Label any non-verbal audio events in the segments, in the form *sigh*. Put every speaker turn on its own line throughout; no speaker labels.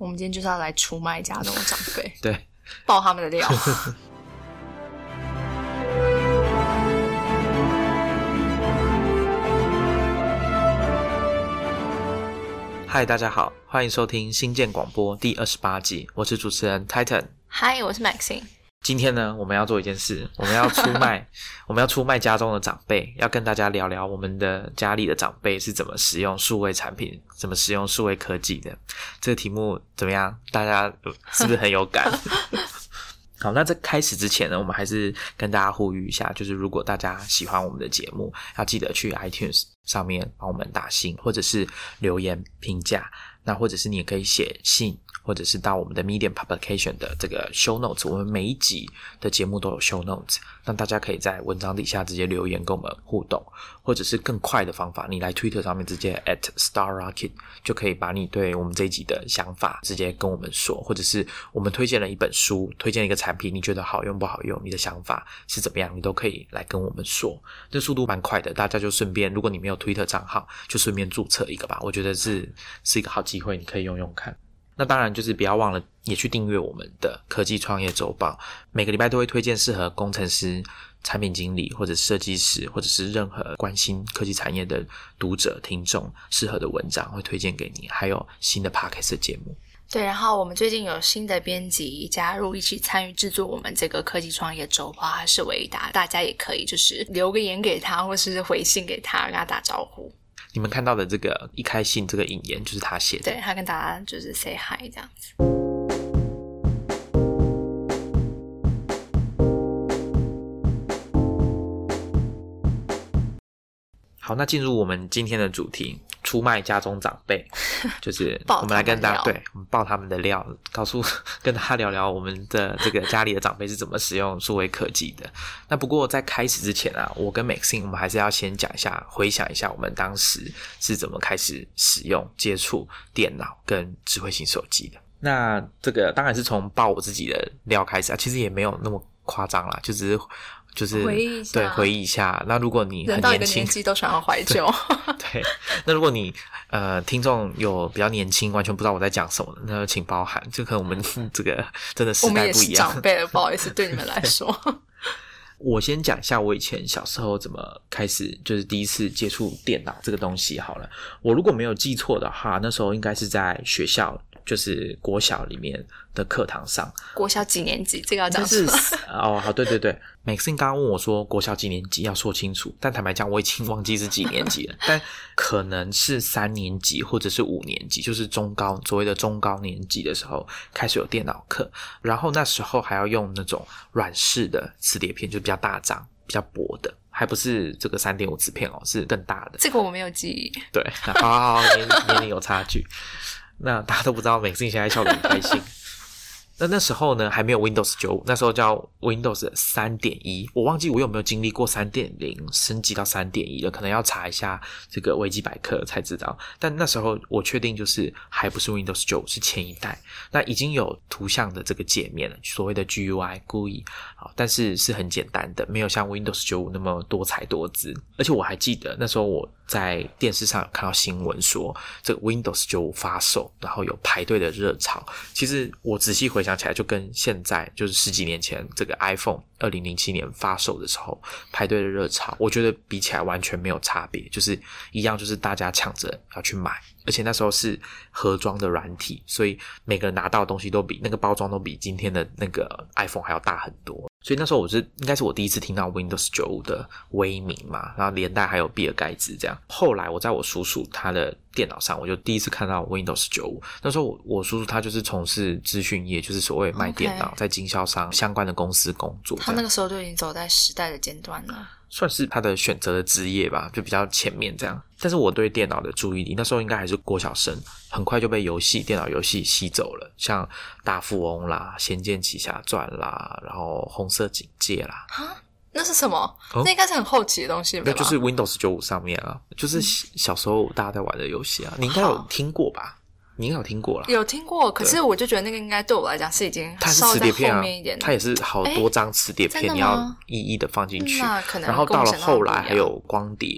我们今天就是要来出卖家中的长辈，*laughs*
对，
爆他们的料。*laughs*
嗨，大家好，欢迎收听新建广播第二十八集，我是主持人 Titan。
嗨，我是 Maxine。
今天呢，我们要做一件事，*laughs* 我们要出卖，*laughs* 我们要出卖家中的长辈，要跟大家聊聊我们的家里的长辈是怎么使用数位产品，怎么使用数位科技的。这个题目怎么样？大家是不是很有感？*laughs* 好，那在开始之前呢，我们还是跟大家呼吁一下，就是如果大家喜欢我们的节目，要记得去 iTunes 上面帮我们打星，或者是留言评价，那或者是你也可以写信。或者是到我们的 Medium Publication 的这个 Show Notes，我们每一集的节目都有 Show Notes，让大家可以在文章底下直接留言跟我们互动，或者是更快的方法，你来 Twitter 上面直接 at Star Rocket 就可以把你对我们这一集的想法直接跟我们说，或者是我们推荐了一本书，推荐一个产品，你觉得好用不好用，你的想法是怎么样，你都可以来跟我们说，这速度蛮快的，大家就顺便，如果你没有 Twitter 账号，就顺便注册一个吧，我觉得是是一个好机会，你可以用用看。那当然就是不要忘了，也去订阅我们的科技创业周报，每个礼拜都会推荐适合工程师、产品经理或者设计师，或者是任何关心科技产业的读者听众适合的文章，会推荐给你。还有新的 podcast 节目。
对，然后我们最近有新的编辑加入，一起参与制作我们这个科技创业周报，他是维达，大家也可以就是留个言给他，或是回信给他，跟他打招呼。
你们看到的这个一开信这个引言就是他写的，
对他跟大家就是 say hi 这样子。
好，那进入我们今天的主题。出卖家中长辈，*laughs* 就是我们来跟大家，对我们爆他们的料，告诉跟大家聊聊我们的这个家里的长辈是怎么使用数位科技的。那不过在开始之前啊，我跟 Maxine 我们还是要先讲一下，回想一下我们当时是怎么开始使用、接触电脑跟智慧型手机的。那这个当然是从爆我自己的料开始啊，其实也没有那么夸张啦，就只是。就是回忆一下对回忆一下，那如果你很年轻，
都想要怀 *laughs* 旧。
对，那如果你呃听众有比较年轻，完全不知道我在讲什么，那请包涵。就可能我们 *laughs* 这个真的时代不一样，
长辈了，*laughs* 不好意思，对你们来说。
我先讲一下我以前小时候怎么开始，就是第一次接触电脑这个东西好了。我如果没有记错的话，那时候应该是在学校。就是国小里面的课堂上，
国小几年级？这个要讲是
哦，好，对对对，Maxine 刚刚问我说国小几年级要说清楚，但坦白讲我已经忘记是几年级了，*laughs* 但可能是三年级或者是五年级，就是中高所谓的中高年级的时候开始有电脑课，然后那时候还要用那种软式的磁碟片，就比较大张、比较薄的，还不是这个三点五磁片哦，是更大的。
这个我没有记忆。
对，好好好，年 *laughs* 年龄有差距。那大家都不知道，每次你现在笑得很开心。*laughs* 那那时候呢，还没有 Windows 九五，那时候叫 Windows 三点一。我忘记我有没有经历过三点零升级到三点一了，可能要查一下这个维基百科才知道。但那时候我确定就是还不是 Windows 九五，是前一代。那已经有图像的这个界面了，所谓的 GUI 故意好，但是是很简单的，没有像 Windows 九五那么多彩多姿。而且我还记得那时候我在电视上有看到新闻说，这个 Windows 九五发售，然后有排队的热潮。其实我仔细回想。起来就跟现在就是十几年前这个 iPhone 二零零七年发售的时候排队的热潮，我觉得比起来完全没有差别，就是一样，就是大家抢着要去买，而且那时候是盒装的软体，所以每个人拿到的东西都比那个包装都比今天的那个 iPhone 还要大很多。所以那时候我是应该是我第一次听到 Windows 九五的威名嘛，然后连带还有比尔盖茨这样。后来我在我叔叔他的电脑上，我就第一次看到 Windows 九五。那时候我我叔叔他就是从事资讯业，就是所谓卖电脑，在经销商相关的公司工作。
他那个时候就已经走在时代的尖端了。
算是他的选择的职业吧，就比较前面这样。但是我对电脑的注意力那时候应该还是国小生，很快就被游戏、电脑游戏吸走了，像大富翁啦、仙剑奇侠传啦，然后红色警戒啦。
啊，那是什么？那应该是很后期的东西吧？
就是 Windows 九五上面啊，就是小时候大家在玩的游戏啊，你应该有听过吧？你应该有听过了，
有听过，可是我就觉得那个应该对我来讲是已经
它是磁碟片啊，它也是好多张磁碟片，你要一一的放进去，然后到了后来还有光碟。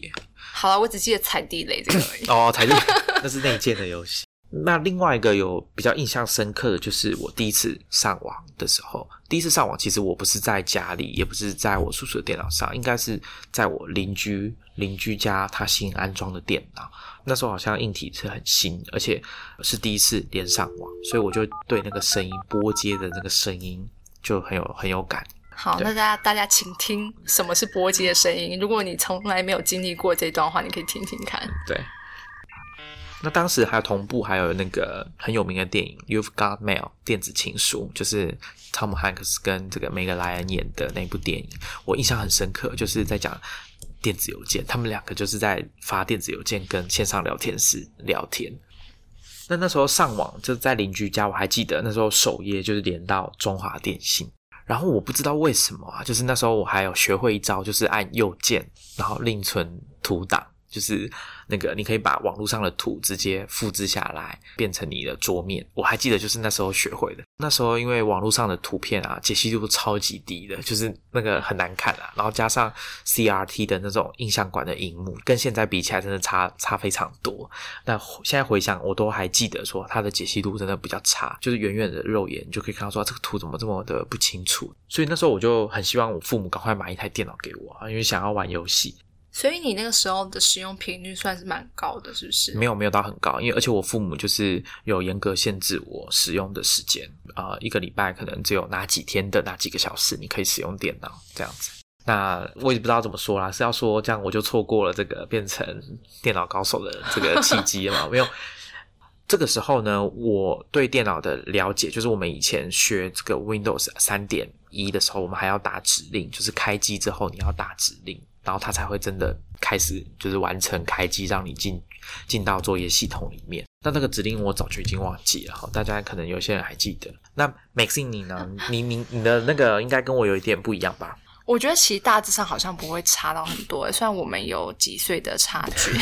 好了，我只记得踩地雷这个而已。
哦，踩地 *laughs* 那是内建的游戏。那另外一个有比较印象深刻的就是我第一次上网的时候，第一次上网其实我不是在家里，也不是在我叔叔的电脑上，应该是在我邻居邻居家他新安装的电脑。那时候好像硬体是很新，而且是第一次连上网，所以我就对那个声音拨接的那个声音就很有很有感。
好，那大家大家请听什么是拨接的声音。如果你从来没有经历过这段话，你可以听听看。
对。那当时还有同步，还有那个很有名的电影《You've Got Mail》电子情书，就是汤姆汉克斯跟这个梅格莱恩演的那部电影，我印象很深刻，就是在讲电子邮件，他们两个就是在发电子邮件跟线上聊天室聊天。那那时候上网就在邻居家，我还记得那时候首页就是连到中华电信，然后我不知道为什么啊，就是那时候我还有学会一招，就是按右键，然后另存图档。就是那个，你可以把网络上的图直接复制下来，变成你的桌面。我还记得，就是那时候学会的。那时候因为网络上的图片啊，解析度超级低的，就是那个很难看啊。然后加上 CRT 的那种印象馆的荧幕，跟现在比起来，真的差差非常多。那现在回想，我都还记得说它的解析度真的比较差，就是远远的肉眼就可以看到说这个图怎么这么的不清楚。所以那时候我就很希望我父母赶快买一台电脑给我啊，因为想要玩游戏。
所以你那个时候的使用频率算是蛮高的，是不是？
没有没有到很高，因为而且我父母就是有严格限制我使用的时间啊，一个礼拜可能只有哪几天的哪几个小时你可以使用电脑这样子。那我也不知道怎么说啦，是要说这样我就错过了这个变成电脑高手的这个契机了？*laughs* 没有。这个时候呢，我对电脑的了解就是我们以前学这个 Windows 三点一的时候，我们还要打指令，就是开机之后你要打指令。然后它才会真的开始，就是完成开机，让你进进到作业系统里面。那那个指令我早就已经忘记了，哈大家可能有些人还记得。那 Maxine 你呢？*laughs* 你你你的那个应该跟我有一点不一样吧？
我觉得其实大致上好像不会差到很多，虽然我们有几岁的差距，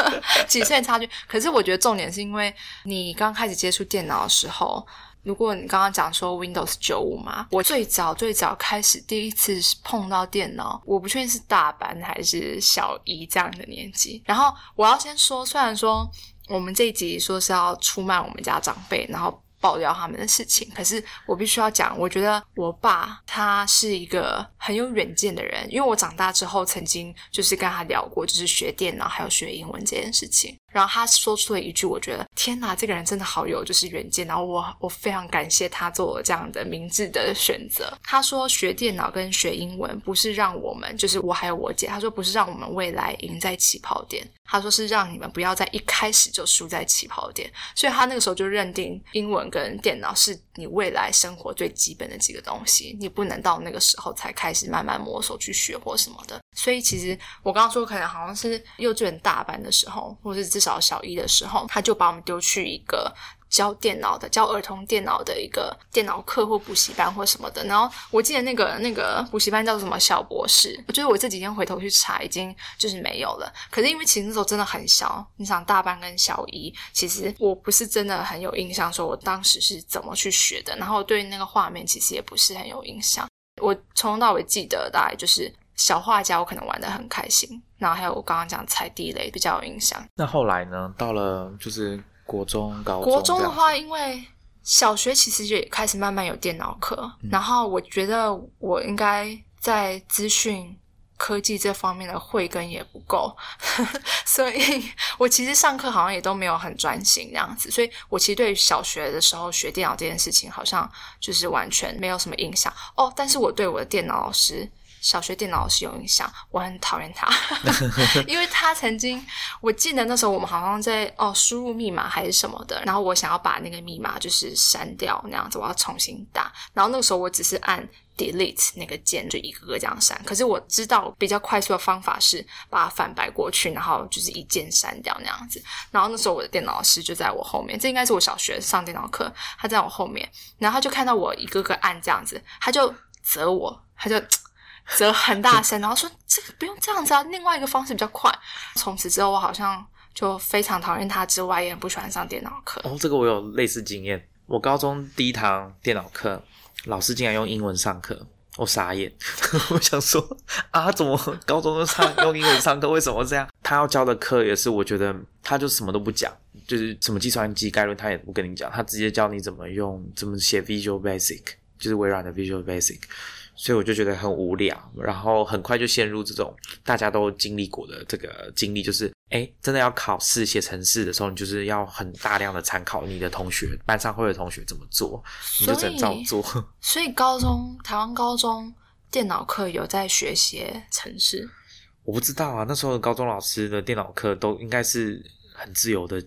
*laughs* 几岁差距。可是我觉得重点是因为你刚开始接触电脑的时候。如果你刚刚讲说 Windows 九五嘛，我最早最早开始第一次碰到电脑，我不确定是大班还是小一这样的年纪。然后我要先说，虽然说我们这一集说是要出卖我们家长辈，然后。爆料他们的事情，可是我必须要讲，我觉得我爸他是一个很有远见的人，因为我长大之后曾经就是跟他聊过，就是学电脑还有学英文这件事情，然后他说出了一句，我觉得天哪，这个人真的好有就是远见，然后我我非常感谢他做这样的明智的选择。他说学电脑跟学英文不是让我们，就是我还有我姐，他说不是让我们未来赢在起跑点。他说是让你们不要在一开始就输在起跑点，所以他那个时候就认定英文跟电脑是你未来生活最基本的几个东西，你不能到那个时候才开始慢慢摸索去学或什么的。所以其实我刚刚说可能好像是幼稚园大班的时候，或是至少小一的时候，他就把我们丢去一个。教电脑的，教儿童电脑的一个电脑课或补习班或什么的。然后我记得那个那个补习班叫做什么小博士。我觉得我这几天回头去查，已经就是没有了。可是因为其实那时候真的很小，你想大班跟小一，其实我不是真的很有印象，说我当时是怎么去学的。然后对那个画面其实也不是很有印象。我从头到尾记得大概就是小画家，我可能玩的很开心。然后还有我刚刚讲踩地雷比较有印象。
那后来呢？到了就是。国中、高
国中的话，因为小学其实也开始慢慢有电脑课，然后我觉得我应该在资讯科技这方面的慧根也不够，*laughs* 所以我其实上课好像也都没有很专心这样子，所以我其实对小学的时候学电脑这件事情，好像就是完全没有什么印象哦。但是我对我的电脑老师。小学电脑老师有印象，我很讨厌他，*laughs* 因为他曾经，我记得那时候我们好像在哦输入密码还是什么的，然后我想要把那个密码就是删掉那样子，我要重新打，然后那个时候我只是按 delete 那个键就一个个这样删，可是我知道比较快速的方法是把它反白过去，然后就是一键删掉那样子，然后那时候我的电脑老师就在我后面，这应该是我小学上电脑课，他在我后面，然后他就看到我一个个按这样子，他就责我，他就。*tsk* 则很大声，然后说：“这个不用这样子啊，另外一个方式比较快。”从此之后，我好像就非常讨厌他，之外也很不喜欢上电脑课。
哦，这个我有类似经验。我高中第一堂电脑课，老师竟然用英文上课，我傻眼。*laughs* 我想说啊，怎么高中都上用英文上课？*laughs* 为什么这样？他要教的课也是，我觉得他就什么都不讲，就是什么计算机概论，他也不跟你讲，他直接教你怎么用怎么写 Visual Basic，就是微软的 Visual Basic。所以我就觉得很无聊，然后很快就陷入这种大家都经历过的这个经历，就是哎，真的要考试写程式的时候，你就是要很大量的参考你的同学班上会的同学怎么做，你就只能照做。*laughs*
所以高中台湾高中电脑课有在学写程式？
我不知道啊，那时候高中老师的电脑课都应该是很自由的。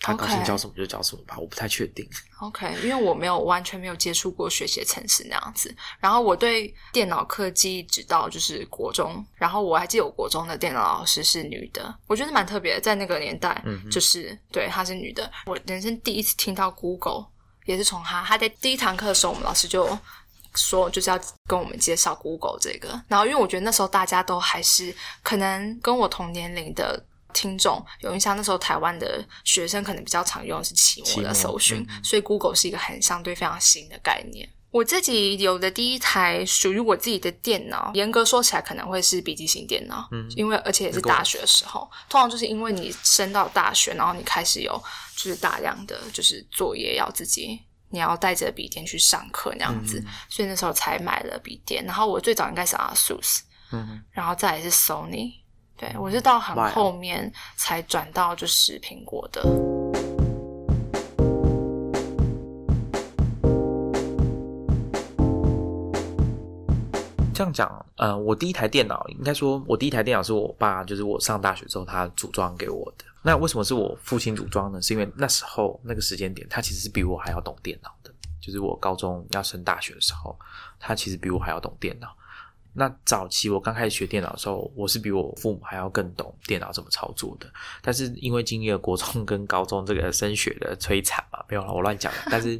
他高兴教什么就教什么吧，我不太确定。
OK，因为我没有完全没有接触过学习程式那样子。然后我对电脑课记忆直到就是国中，然后我还记得我国中的电脑老师是女的，我觉得蛮特别的，在那个年代，就是对她是女的。我人生第一次听到 Google 也是从她，她在第一堂课的时候，我们老师就说就是要跟我们介绍 Google 这个。然后因为我觉得那时候大家都还是可能跟我同年龄的。听众有印象，那时候台湾的学生可能比较常用的是期末的搜寻，所以 Google 是一个很相对非常新的概念。我自己有的第一台属于我自己的电脑，严格说起来可能会是笔记型电脑，嗯，因为而且也是大学的时候，通常就是因为你升到大学，然后你开始有就是大量的就是作业要自己，你要带着笔电去上课那样子，所以那时候才买了笔电。然后我最早应该是 ASUS，嗯，然后再来是 Sony。对，我是到很后面才转到就是苹果的。
这样讲，呃，我第一台电脑应该说，我第一台电脑是我爸，就是我上大学之后他组装给我的。那为什么是我父亲组装呢？是因为那时候那个时间点，他其实是比我还要懂电脑的。就是我高中要升大学的时候，他其实比我还要懂电脑。那早期我刚开始学电脑的时候，我是比我父母还要更懂电脑怎么操作的。但是因为经历了国中跟高中这个升学的摧残嘛，没有了，我乱讲。但是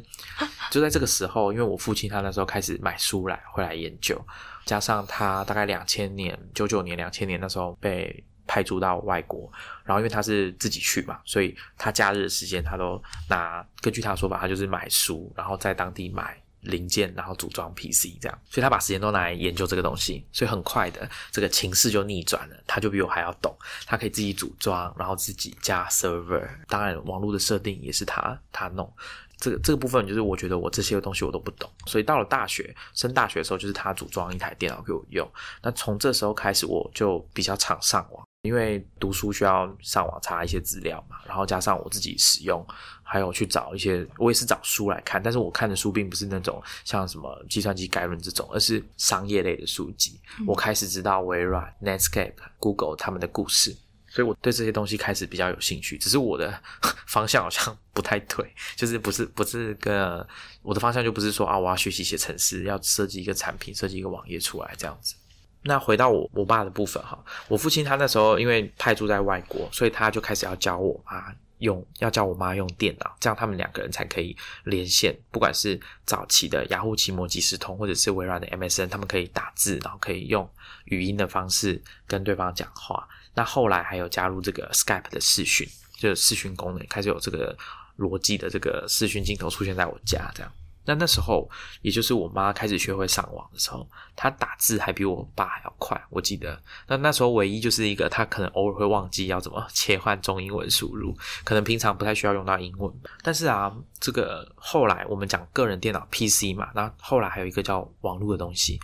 就在这个时候，因为我父亲他那时候开始买书来会来研究，加上他大概两千年九九年两千年那时候被派驻到外国，然后因为他是自己去嘛，所以他假日的时间他都拿，根据他的说法，他就是买书，然后在当地买。零件，然后组装 PC 这样，所以他把时间都拿来研究这个东西，所以很快的这个情势就逆转了，他就比我还要懂，他可以自己组装，然后自己加 server，当然网络的设定也是他他弄，这个这个部分就是我觉得我这些东西我都不懂，所以到了大学升大学的时候，就是他组装一台电脑给我用，那从这时候开始我就比较常上网。因为读书需要上网查一些资料嘛，然后加上我自己使用，还有去找一些，我也是找书来看，但是我看的书并不是那种像什么计算机概论这种，而是商业类的书籍。我开始知道微软、Netscape、Google 他们的故事，所以我对这些东西开始比较有兴趣。只是我的 *laughs* 方向好像不太对，就是不是不是个我的方向就不是说啊，我要学习写程式，要设计一个产品，设计一个网页出来这样子。那回到我我爸的部分哈，我父亲他那时候因为派驻在外国，所以他就开始要教我妈用，要教我妈用电脑，这样他们两个人才可以连线。不管是早期的雅虎奇摩即时通，或者是微软的 MSN，他们可以打字，然后可以用语音的方式跟对方讲话。那后来还有加入这个 Skype 的视讯，就视讯功能，开始有这个逻辑的这个视讯镜头出现在我家，这样。那那时候，也就是我妈开始学会上网的时候，她打字还比我爸还要快。我记得，那那时候唯一就是一个，她可能偶尔会忘记要怎么 *laughs* 切换中英文输入，可能平常不太需要用到英文。但是啊，这个后来我们讲个人电脑 PC 嘛，那后来还有一个叫网络的东西。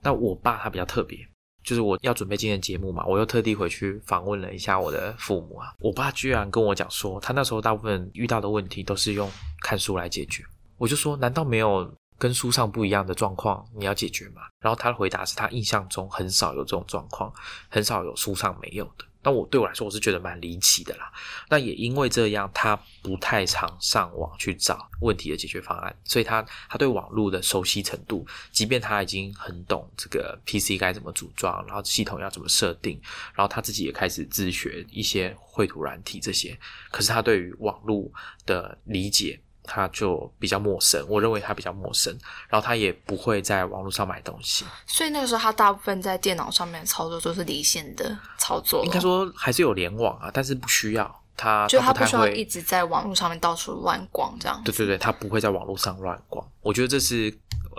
那我爸他比较特别，就是我要准备今天节目嘛，我又特地回去访问了一下我的父母啊，我爸居然跟我讲说，他那时候大部分遇到的问题都是用看书来解决。我就说，难道没有跟书上不一样的状况你要解决吗？然后他的回答是他印象中很少有这种状况，很少有书上没有的。那我对我来说，我是觉得蛮离奇的啦。那也因为这样，他不太常上网去找问题的解决方案，所以他他对网络的熟悉程度，即便他已经很懂这个 PC 该怎么组装，然后系统要怎么设定，然后他自己也开始自学一些绘图软体这些，可是他对于网络的理解。他就比较陌生，我认为他比较陌生，然后他也不会在网络上买东西，
所以那个时候他大部分在电脑上面操作都是离线的操作。
应该说还是有联网啊，但是不需要他，
就
他不
需要一直在网络上面到处乱逛这样。
对对对，他不会在网络上乱逛。我觉得这是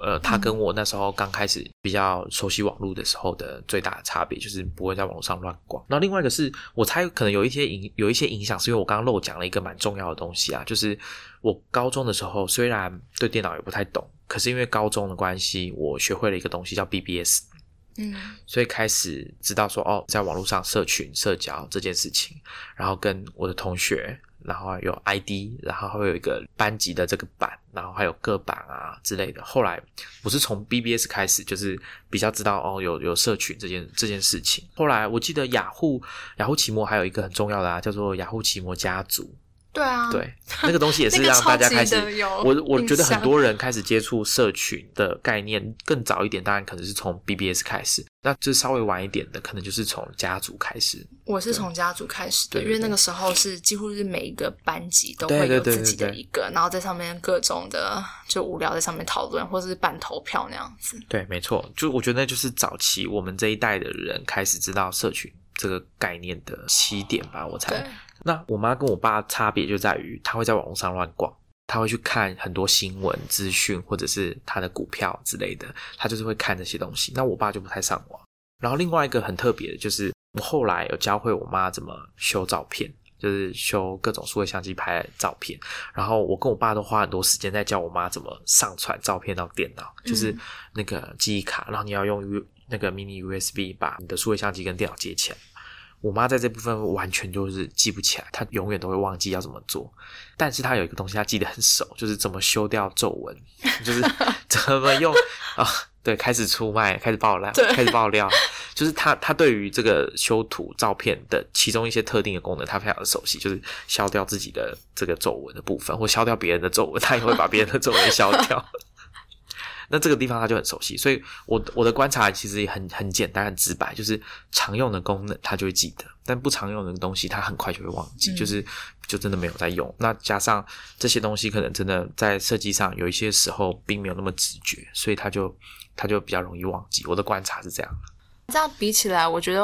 呃，他跟我那时候刚开始比较熟悉网络的时候的最大的差别，就是不会在网络上乱逛。然后另外一个是我猜可能有一些影有一些影响，是因为我刚刚漏讲了一个蛮重要的东西啊，就是我高中的时候虽然对电脑也不太懂，可是因为高中的关系，我学会了一个东西叫 BBS。
嗯
所以开始知道说哦，在网络上社群社交这件事情，然后跟我的同学，然后有 ID，然后会有一个班级的这个版，然后还有各版啊之类的。后来我是从 BBS 开始，就是比较知道哦，有有社群这件这件事情。后来我记得雅虎雅虎奇摩还有一个很重要的啊，叫做雅虎奇摩家族。
对啊，
对，那个东西也是 *laughs*
那个
让大家开始我我觉得很多人开始接触社群的概念更早一点，当然可能是从 BBS 开始，那就稍微晚一点的，可能就是从家族开始。
我是从家族开始的，因为那个时候是几乎是每一个班级都会有自己的
对。对
一个，然后在上面各种的就无聊在上面讨论，或者是办投票那样子。
对，没错，就我觉得那就是早期我们这一代的人开始知道社群这个概念的起点吧，我猜。
对，
那我妈跟我爸差别就在于，她会在网络上乱逛，她会去看很多新闻资讯，或者是她的股票之类的，她就是会看这些东西。那我爸就不太上网。然后另外一个很特别的就是，我后来有教会我妈怎么修照片，就是修各种数位相机拍的照片。然后我跟我爸都花很多时间在教我妈怎么上传照片到电脑，就是那个记忆卡，然后你要用 U 那个 mini USB 把你的数位相机跟电脑接起来。我妈在这部分完全就是记不起来，她永远都会忘记要怎么做。但是她有一个东西，她记得很熟，就是怎么修掉皱纹，就是 *laughs* 怎么用啊。对，开始出卖，开始爆料，
对
开始爆料，就是她她对于这个修图照片的其中一些特定的功能，她非常的熟悉，就是消掉自己的这个皱纹的部分，或消掉别人的皱纹，她也会把别人的皱纹消掉。那这个地方他就很熟悉，所以我我的观察其实也很很简单很直白，就是常用的功能他就会记得，但不常用的东西他很快就会忘记，
嗯
就是就真的没有在用。那加上这些东西可能真的在设计上有一些时候并没有那么直觉，所以他就他就比较容易忘记。我的观察是这样。
这样比起来，我觉得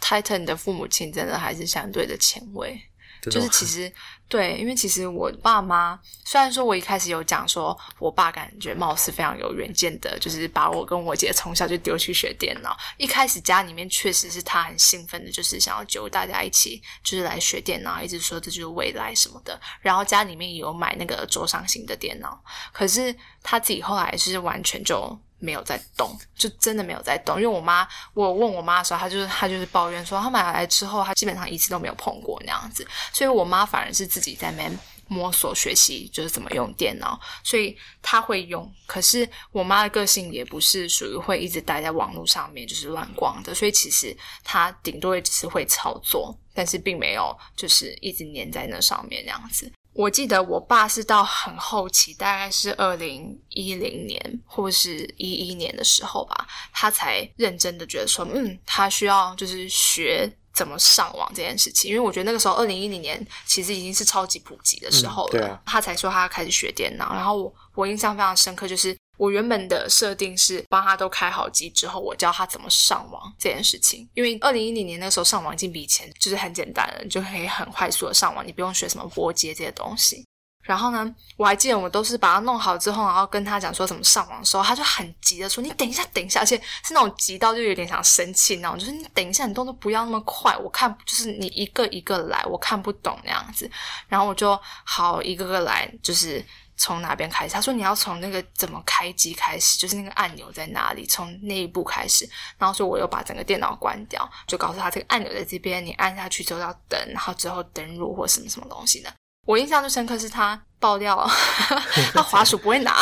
Titan 的父母亲真的还是相对的前卫。就是其实对，因为其实我爸妈虽然说我一开始有讲说，我爸感觉貌似非常有远见的，就是把我跟我姐从小就丢去学电脑。一开始家里面确实是他很兴奋的，就是想要揪大家一起就是来学电脑，一直说这就是未来什么的。然后家里面也有买那个桌上型的电脑，可是他自己后来是完全就。没有在动，就真的没有在动。因为我妈，我问我妈的时候，她就是她就是抱怨说，她买来之后，她基本上一次都没有碰过那样子。所以我妈反而是自己在那边摸索学习，就是怎么用电脑。所以她会用，可是我妈的个性也不是属于会一直待在网络上面就是乱逛的。所以其实她顶多也只是会操作，但是并没有就是一直黏在那上面那样子。我记得我爸是到很后期，大概是二零一零年或是一一年的时候吧，他才认真的觉得说，嗯，他需要就是学怎么上网这件事情。因为我觉得那个时候二零一零年其实已经是超级普及的时候了，
嗯对啊
他才说他要开始学电脑。然后我我印象非常深刻，就是我原本的设定是帮他都开好机之后，我教他怎么上网这件事情。因为二零一零年那时候上网已经比以前就是很简单了，你就可以很快速的上网，你不用学什么拨接这些东西。然后呢，我还记得我都是把它弄好之后，然后跟他讲说怎么上网的时候，他就很急的说：“你等一下，等一下。”而且是那种急到就有点想生气那种，就是你等一下，你动作不要那么快，我看就是你一个一个来，我看不懂那样子。然后我就好一个个来，就是从哪边开始？他说你要从那个怎么开机开始，就是那个按钮在哪里，从那一步开始。然后说我又把整个电脑关掉，就告诉他这个按钮在这边，你按下去之后要等，然后之后登录或什么什么东西的。我印象最深刻是他爆掉了，*laughs* 他滑鼠不会拿，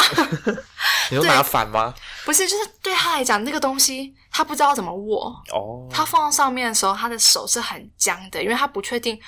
*laughs*
你说拿反吗？
不是，就是对他来讲那个东西他不知道怎么握，
哦，
他放到上面的时候，他的手是很僵的，因为他不确定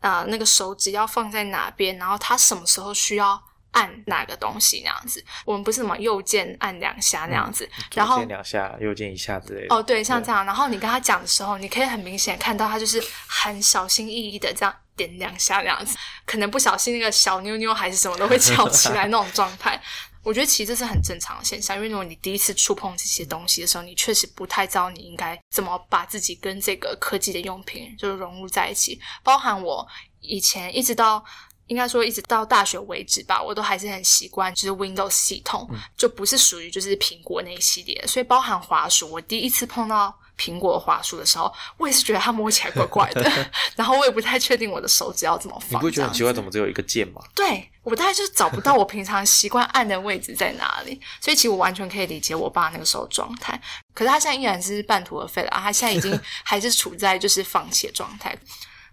呃那个手指要放在哪边，然后他什么时候需要按哪个东西那样子。我们不是什么右键按两下那样子，然后
左键两下，右键一下之类的。
哦对，像这样，然后你跟他讲的时候，你可以很明显看到他就是很小心翼翼的这样点两下那样子，可能不小心那个小妞妞还是什么都会翘起来 *laughs* 那种状态。我觉得其实这是很正常的现象，因为如果你第一次触碰这些东西的时候，你确实不太知道你应该怎么把自己跟这个科技的用品就是融入在一起。包含我以前一直到应该说一直到大学为止吧，我都还是很习惯，就是 Windows 系统，就不是属于就是苹果那一系列。所以包含滑鼠，我第一次碰到苹果滑鼠的时候，我也是觉得它摸起来怪怪的，*laughs* 然后我也不太确定我的手指要怎么放。
你不会觉得很奇怪，怎
么？
么只有一个键吗？
对我大概就是找不到我平常习惯按的位置在哪里，所以其实我完全可以理解我爸那个时候状态。可是他现在依然是半途而废了啊，他现在已经 *laughs* 还是处在就是放弃的状态。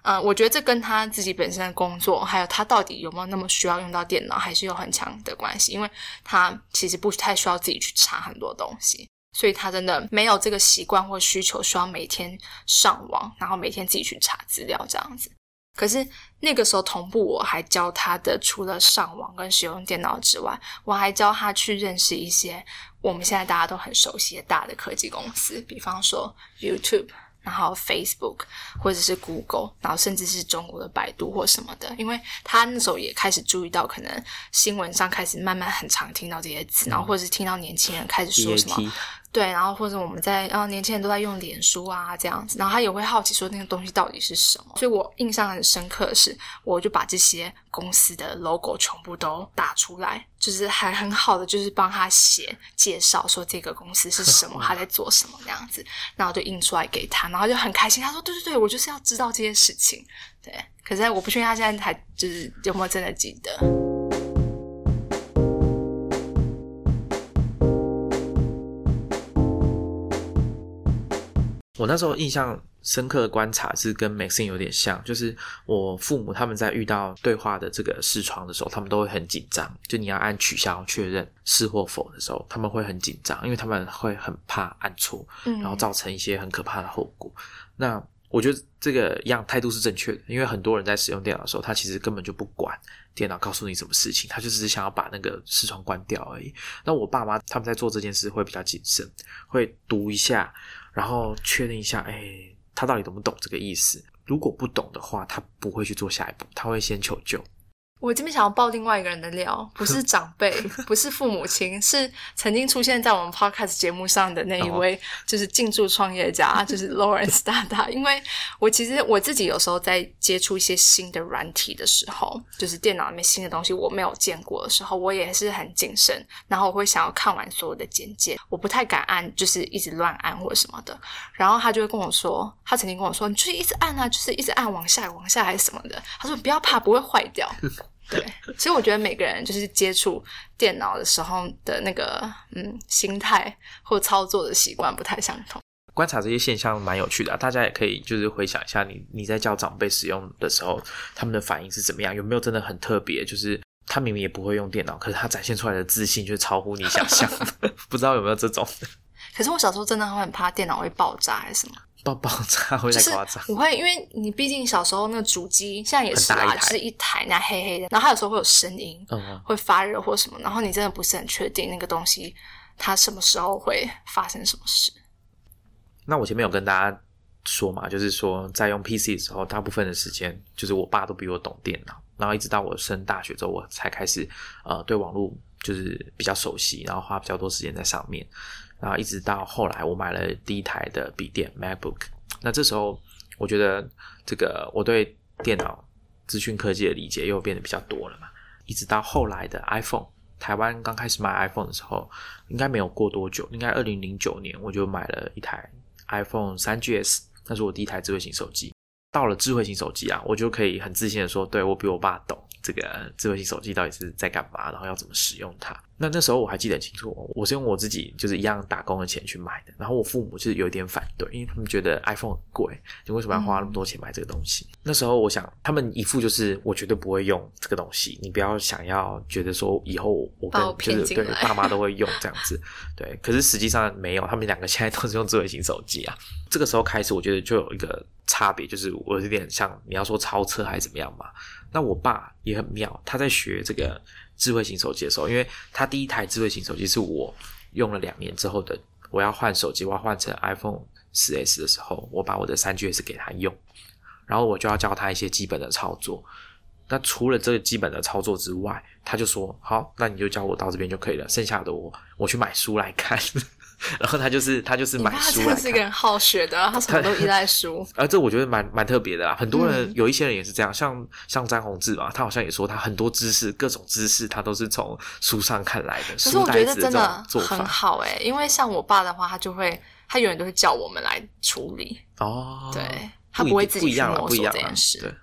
嗯，我觉得这跟他自己本身的工作，还有他到底有没有那么需要用到电脑，还是有很强的关系。因为他其实不太需要自己去查很多东西，所以他真的没有这个习惯或需求，需要每天上网，然后每天自己去查资料这样子。可是那个时候同步，我还教他的，除了上网跟使用电脑之外，我还教他去认识一些我们现在大家都很熟悉的大的科技公司，比方说 YouTube。然后 Facebook 或者是 Google，然后甚至是中国的百度或什么的，因为他那时候也开始注意到，可能新闻上开始慢慢很常听到这些词，然后或者是听到年轻人开始说什么。对，然后或者我们在啊，年轻人都在用脸书啊这样子，然后他也会好奇说那个东西到底是什么。所以我印象很深刻的是，我就把这些公司的 logo 全部都打出来，就是还很好的就是帮他写介绍，说这个公司是什么，*laughs* 他在做什么这样子，然后就印出来给他，然后就很开心。他说：“对对对，我就是要知道这些事情。”对，可是我不确定他现在还就是有没有真的记得。
我那时候印象深刻的观察是跟 Maxine 有点像，就是我父母他们在遇到对话的这个视窗的时候，他们都会很紧张。就你要按取消确认是或否的时候，他们会很紧张，因为他们会很怕按错，然后造成一些很可怕的后果。那我觉得这个样态度是正确的，因为很多人在使用电脑的时候，他其实根本就不管电脑告诉你什么事情，他就只是想要把那个视窗关掉而已。那我爸妈他们在做这件事会比较谨慎，会读一下。然后确认一下，哎，他到底懂不懂这个意思？如果不懂的话，他不会去做下一步，他会先求救。
我这边想要爆另外一个人的料，不是 *laughs* 长辈，不是父母亲，是曾经出现在我们 podcast 节目上的那一位，就是进驻创业家，就是 Lawrence *laughs* 大大。因为我其实我自己有时候在接触一些新的软体的时候，就是电脑里面新的东西我没有见过的时候，我也是很谨慎，然后我会想要看完所有的简介，我不太敢按，就是一直乱按或者什么的。然后他就会跟我说，他曾经跟我说，你就是一直按啊，就是一直按往下往下还是什么的。他说不要怕，不会坏掉。*laughs* 对，所以我觉得每个人就是接触电脑的时候的那个嗯心态或操作的习惯不太相同。
观察这些现象蛮有趣的，大家也可以就是回想一下，你你在教长辈使用的时候，他们的反应是怎么样？有没有真的很特别？就是他明明也不会用电脑，可是他展现出来的自信却超乎你想象。不知道有没有这种？*laughs*
可是我小时候真的会很怕电脑会爆炸还是什么？
爆爆炸会太夸张。
我会，因为你毕竟小时候那个主机现在也是啊，是一台那黑黑的，然后它有时候会有声音，会发热或什么，然后你真的不是很确定那个东西它什么时候会发生什么事。
那我前面有跟大家说嘛，就是说在用 PC 的时候，大部分的时间就是我爸都比我懂电脑，然后一直到我升大学之后，我才开始呃对网络就是比较熟悉，然后花比较多时间在上面。然后一直到后来，我买了第一台的笔电 MacBook。那这时候，我觉得这个我对电脑资讯科技的理解又变得比较多了嘛。一直到后来的 iPhone，台湾刚开始卖 iPhone 的时候，应该没有过多久，应该二零零九年我就买了一台 iPhone 三 GS，那是我第一台智慧型手机。到了智慧型手机啊，我就可以很自信的说，对我比我爸懂这个智慧型手机到底是在干嘛，然后要怎么使用它。那那时候我还记得很清楚，我是用我自己就是一样打工的钱去买的。然后我父母就是有一点反对，因为他们觉得 iPhone 很贵，你为什么要花那么多钱买这个东西？那时候我想，他们一副就是我绝对不会用这个东西，你不要想要觉得说以后我跟就是对爸妈都会用这样子。对，可是实际上没有，他们两个现在都是用智慧型手机啊。这个时候开始，我觉得就有一个差别，就是我有点像你要说超车还是怎么样嘛。那我爸也很妙，他在学这个。智慧型手机的时候，因为他第一台智慧型手机是我用了两年之后的，我要换手机，我要换成 iPhone 四 S 的时候，我把我的三 GS 给他用，然后我就要教他一些基本的操作。那除了这个基本的操作之外，他就说：“好，那你就教我到这边就可以了，剩下的我我去买书来看。”然后他就是他就是买书来看。
真的是一个人好学的，他什么都依赖书。*laughs*
而这我觉得蛮蛮特别的啦，很多人、
嗯
有一些人也是这样，像像张宏志嘛，他好像也说他很多知识，各种知识他都是从书上看来的，
可是我觉得真的很好哎、因为像我爸的话，他就会他永远都是叫我们来处理，
哦，
对他
不
会自己去
不一样了，
摸索这件事。
对，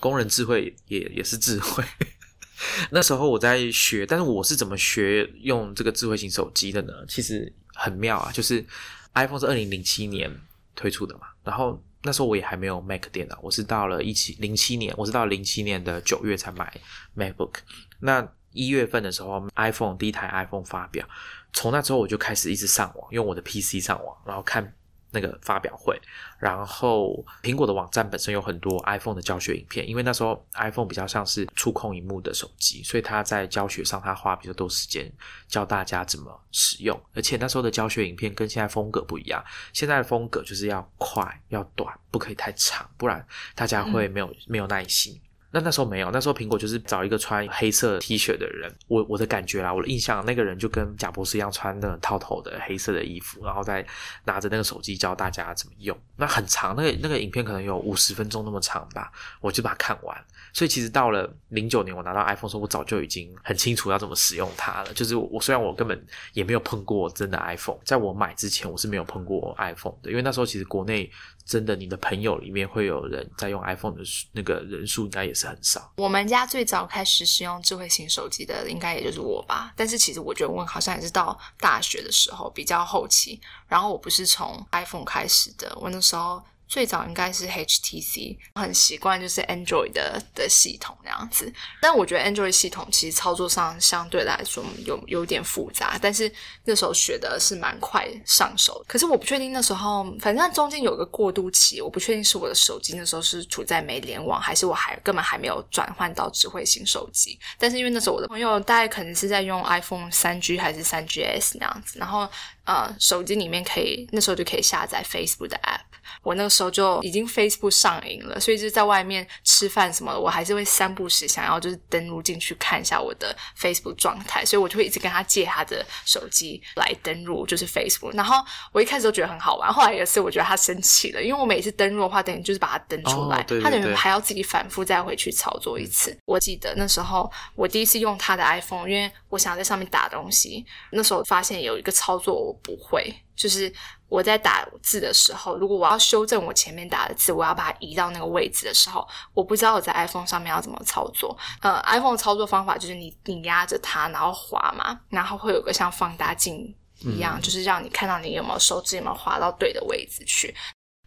工人智慧也也是智慧。*laughs* 那时候我在学，但是我是怎么学用这个智慧型手机的呢？其实很妙啊，就是 iPhone 是二零零七年推出的嘛，然后那时候我也还没有 Mac 电脑，我是到了一七零七年，我是到零七年的九月才买 MacBook。那一月份的时候，iPhone 第一台 iPhone 发表，从那之后我就开始一直上网，用我的 PC 上网，然后看那个发表会，然后苹果的网站本身有很多 iPhone 的教学影片，因为那时候 iPhone 比较像是触控荧幕的手机，所以它在教学上它花比较多时间教大家怎么使用，而且那时候的教学影片跟现在风格不一样，现在的风格就是要快要短，不可以太长，不然大家会没有、没有耐心。那那时候没有，那时候苹果就是找一个穿黑色 T 恤的人，我我的感觉啦，我的印象，那个人就跟贾博士一样穿那种套头的黑色的衣服，然后再拿着那个手机教大家怎么用。那很长，那个那个影片可能有五十分钟那么长吧，我就把它看完。所以其实到了零九年我拿到 iPhone 时候，我早就已经很清楚要怎么使用它了。就是我虽然我根本也没有碰过真的 iPhone，在我买之前我是没有碰过 iPhone 的，因为那时候其实国内真的你的朋友里面会有人在用 iPhone 的那个人数应该也是很少。
我们家最早开始使用智慧型手机的，应该也就是我吧。但是其实我觉得我好像也是到大学的时候比较后期，然后我不是从 iPhone 开始的，我那时候最早应该是 HTC，很习惯就是 Android 的的系统那样子。但我觉得 Android 系统其实操作上相对来说有有点复杂，但是那时候学的是蛮快上手。可是我不确定那时候，反正中间有个过渡期，我不确定是我的手机那时候是处在没联网，还是我还根本还没有转换到智慧型手机。但是因为那时候我的朋友大概可能是在用 iPhone 三 G 还是三 GS 那样子，然后呃手机里面可以那时候就可以下载 Facebook 的 app。我那个时候就已经 Facebook 上瘾了，所以就是在外面吃饭什么的，我还是会三不时想要就是登录进去看一下我的 Facebook 状态，所以我就会一直跟他借他的手机来登录，就是 Facebook。然后我一开始都觉得很好玩，后来有一次我觉得他生气了，因为我每次登录的话，等于就是把它登出来，
哦对对
他等于还要自己反复再回去操作一次。我记得那时候我第一次用他的 iPhone，因为我想要在上面打东西，那时候发现有一个操作我不会，就是我在打字的时候，如果我要修正我前面打的字，我要把它移到那个位置的时候，我不知道我在 iPhone 上面要怎么操作。呃，iPhone 的操作方法就是你你压着它，然后滑嘛，然后会有个像放大镜一样，就是让你看到你有没有手指有没有滑到对的位置去。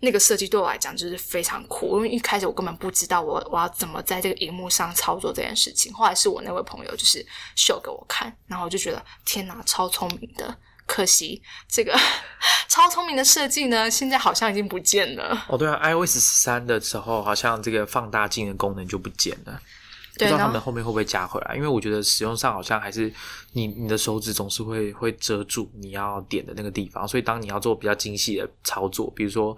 那个设计对我来讲就是非常酷，因为一开始我根本不知道我我要怎么在这个荧幕上操作这件事情。后来是我那位朋友就是秀给我看，然后我就觉得天哪，超聪明的。可惜这个 *laughs* 超聪明的设计呢，现在好像已经不见了。
哦，对啊，iOS 十三的时候，好像这个放大镜的功能就不见了。不，知道他们后面会不会加回来？因为我觉得使用上好像还是你你的手指总是会会遮住你要点的那个地方，所以当你要做比较精细的操作，比如说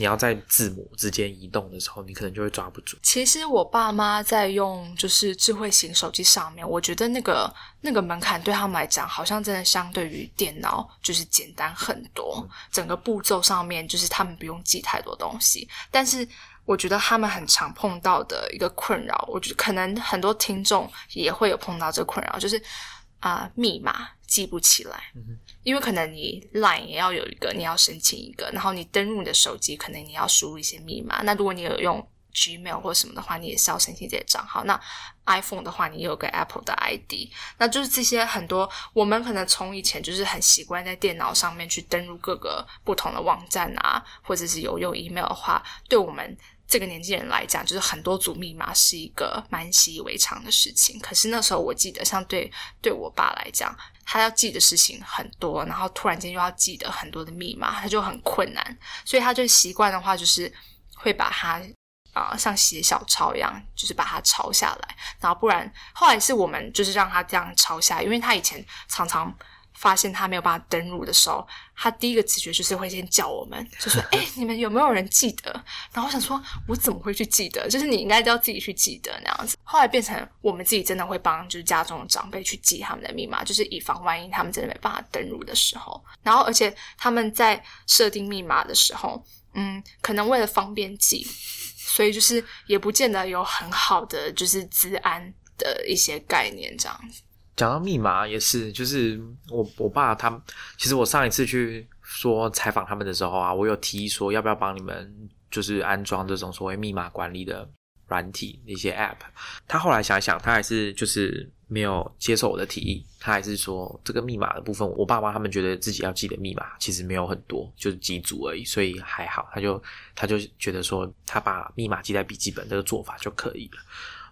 你要在字母之间移动的时候，你可能就会抓不住。
其实我爸妈在用就是智慧型手机上面，我觉得那个那个门槛对他们来讲，好像真的相对于电脑就是简单很多。整个步骤上面，就是他们不用记太多东西。但是我觉得他们很常碰到的一个困扰，我觉得可能很多听众也会有碰到这个困扰，就是啊、密码记不起来。因为可能你 Line 也要有一个，你要申请一个，然后你登录你的手机，可能你要输入一些密码。那如果你有用 Gmail 或什么的话，你也是要申请这些账号。那 iPhone 的话，你有个 Apple 的 ID，那就是这些很多我们可能从以前就是很习惯在电脑上面去登录各个不同的网站啊，或者是有用 email 的话，对我们。这个年纪人来讲，就是很多组密码是一个蛮习以为常的事情。可是那时候我记得，像对对我爸来讲，他要记的事情很多，然后突然间又要记得很多的密码，他就很困难。所以他就习惯的话，就是会把它啊、像写小抄一样，就是把它抄下来。然后不然，后来是我们就是让他这样抄下来，因为他以前常常发现他没有办法登录的时候，他第一个直觉就是会先叫我们，就说：“哎、你们有没有人记得？”然后我想说，我怎么会去记得？就是你应该要自己去记得那样子。*laughs* 后来变成我们自己真的会帮，就是家中的长辈去记他们的密码，就是以防万一他们真的没办法登录的时候。然后，而且他们在设定密码的时候，嗯，可能为了方便记，所以就是也不见得有很好的就是治安的一些概念这样子。
讲到密码也是，就是我我爸他，其实我上一次去说采访他们的时候啊，我有提议说要不要帮你们就是安装这种所谓密码管理的软体一些 App。他后来想想，他还是就是没有接受我的提议，他还是说这个密码的部分，我爸妈他们觉得自己要记的密码其实没有很多，就是几组而已，所以还好。他就他就觉得说，他把密码记在笔记本这个做法就可以了。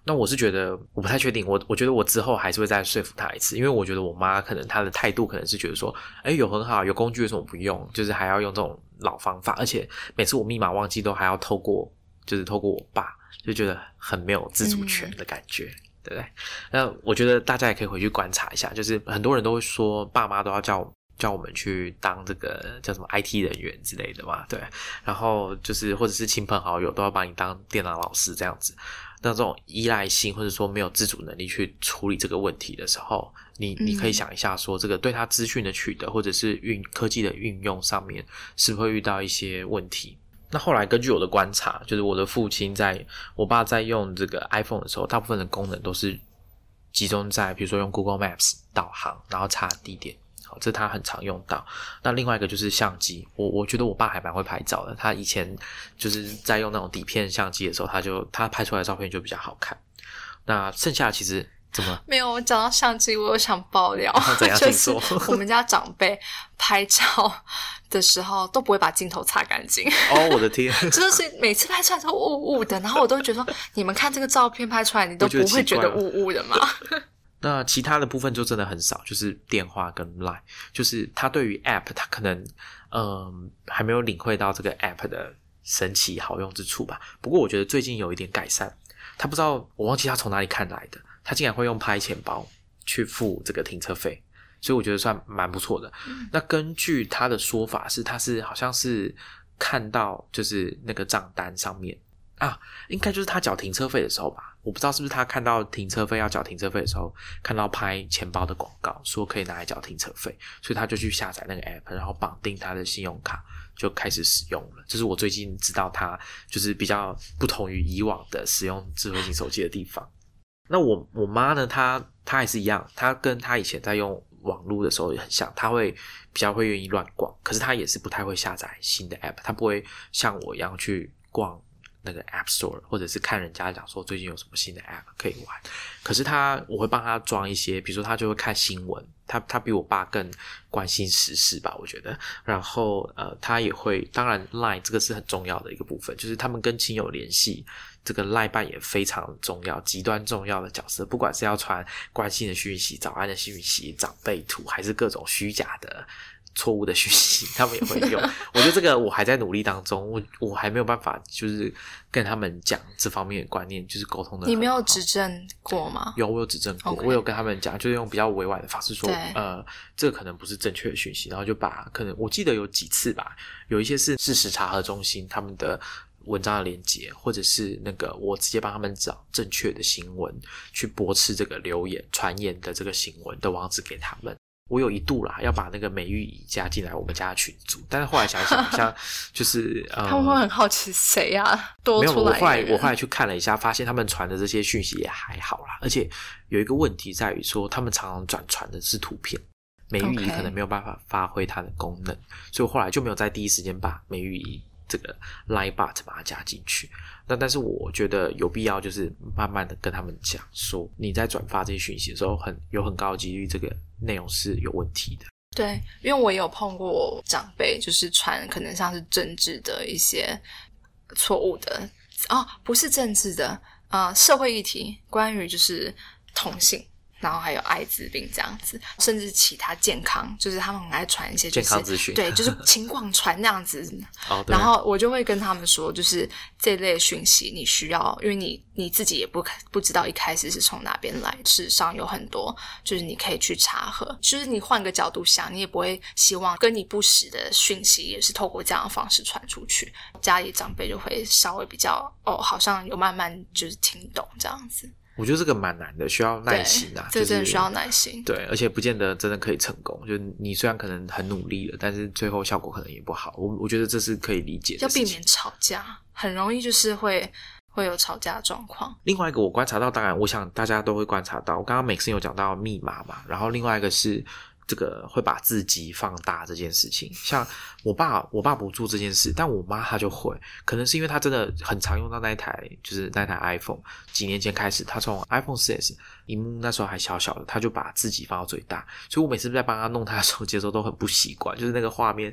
那我是觉得我不太确定，我我觉得我之后还是会再说服他一次，因为我觉得我妈可能她的态度可能是觉得说，哎，有很好有工具为什么不用？就是还要用这种老方法，而且每次我密码忘记都还要透过，就是透过我爸，就觉得很没有自主权的感觉，对不对？那我觉得大家也可以回去观察一下，就是很多人都会说爸妈都要叫。叫我们去当这个叫什么 IT 人员之类的嘛，对，然后就是或者是亲朋好友都要把你当电脑老师这样子，那这种依赖性或者说没有自主能力去处理这个问题的时候，你你可以想一下说，这个对他资讯的取得或者是运科技的运用上面，是不是会遇到一些问题？那后来根据我的观察，就是我的父亲在我爸在用这个 iPhone 的时候，大部分的功能都是集中在比如说用 Google Maps 导航，然后查地点。好，这他很常用到。那另外一个就是相机，我我觉得我爸还蛮会拍照的。他以前就是在用那种底片相机的时候，他就他拍出来的照片就比较好看。那剩下其实怎么
没有，我讲到相机，我又想爆料，*laughs* 就是 *laughs* 我们家长辈拍照的时候都不会把镜头擦干净，
哦，我的天！
真的是每次拍出来都雾雾的，然后我都会觉得说，你们看这个照片拍出来，你都不会觉得雾雾的吗？*laughs*
那其他的部分就真的很少，就是电话跟 Line，就是他对于 App 他可能嗯、呃、还没有领会到这个 App 的神奇好用之处吧。不过我觉得最近有一点改善，他不知道我忘记他从哪里看来的，他竟然会用拍钱包去付这个停车费，所以我觉得算蛮不错的。
嗯
那根据他的说法是，他是好像是看到就是那个账单上面啊，应该就是他缴停车费的时候吧。我不知道是不是他看到停车费要缴停车费的时候，看到拍钱包的广告，说可以拿来缴停车费，所以他就去下载那个 app，然后绑定他的信用卡，就开始使用了。这是我最近知道他就是比较不同于以往的使用智慧型手机的地方。那我我妈呢，她她也是一样，她跟她以前在用网络的时候也很像，她会比较会愿意乱逛，可是她也是不太会下载新的 app，她不会像我一样去逛。那个 App Store，或者是看人家讲说最近有什么新的 App 可以玩，可是他我会帮他装一些，比如说他就会看新闻，他他比我爸更关心时事吧，我觉得。然后呃，他也会，当然 Line 这个是很重要的一个部分，就是他们跟亲友联系，这个 Line 扮演非常重要、极端重要的角色，不管是要传关心的讯息、早安的讯息、长辈图，还是各种虚假的。错误的讯息，他们也会用。*laughs* 我觉得这个我还在努力当中，我我还没有办法，就是跟他们讲这方面的观念，就是沟通的。
你没有指正过吗？
有，我有指正过我有跟他们讲，就是用比较委婉的方式说，呃，这个可能不是正确的讯息，然后就把可能我记得有几次吧，有一些是事实查核中心他们的。文章的连接，或者是那个我直接帮他们找正确的新闻，去驳斥这个留言传言的这个新闻的网址给他们。我有一度啦，要把那个美玉姨加进来我们家的群组，但是后来想想，好像 *laughs* 就是呃，
他们会很好奇谁呀、多
没有，
出
我后来我后来去看了一下，发现他们传的这些讯息也还好啦，而且有一个问题在于说，他们常常转传的是图片，美玉仪可能没有办法发挥它的功能，所以我后来就没有在第一时间把美玉仪这个 lie，but 把它加进去。那但是我觉得有必要，就是慢慢的跟他们讲说，你在转发这些讯息的时候很，有很高的几率这个内容是有问题的。
对，因为我也有碰过长辈，就是传可能像是政治的一些错误的哦，不是政治的，呃，社会议题，关于就是同性，然后还有艾滋病这样子，甚至其他健康，就是他们很爱传一些、就是、
健康资讯。
对，就是情广传那样子。*laughs*
哦，
然后我就会跟他们说，就是这类讯息你需要，因为你你自己也不不知道一开始是从哪边来，事实上有很多就是你可以去查核，就是你换个角度想，你也不会希望跟你不实的讯息也是透过这样的方式传出去，家里长辈就会稍微比较哦，好像有慢慢就是听懂这样子，
我觉得这个蛮难的，需要耐心啊，就是
这真的需要耐心。
对，而且不见得真的可以成功。就是你虽然可能很努力了，但是最后效果可能也不好。我我觉得这是可以理解的
要。避免吵架，很容易就是会会有吵架的状况。
另外一个我观察到，当然我想大家都会观察到，我刚刚每次有讲到密码嘛，然后另外一个是这个会把自己放大这件事情。像我爸，我爸不做这件事，但我妈她就会，可能是因为她真的很常用到那一台，就是那台 iPhone。几年前开始，她从 iPhone 四 S 荧幕那时候还小小的，他就把自己放到最大，所以我每次在帮他弄他的手机的时候都很不习惯，就是那个画面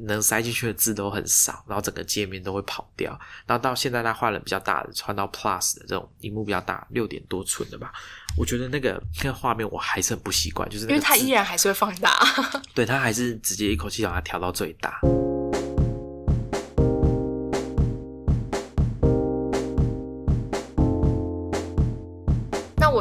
能塞进去的字都很少，然后整个界面都会跑掉。然后到现在他换了比较大的，换到 Plus 的这种荧幕比较大，六点多寸的吧。我觉得那个那个画面我还是很不习惯，就是
因为它依然还是会放大。*laughs*
对它还是直接一口气把它调到最大。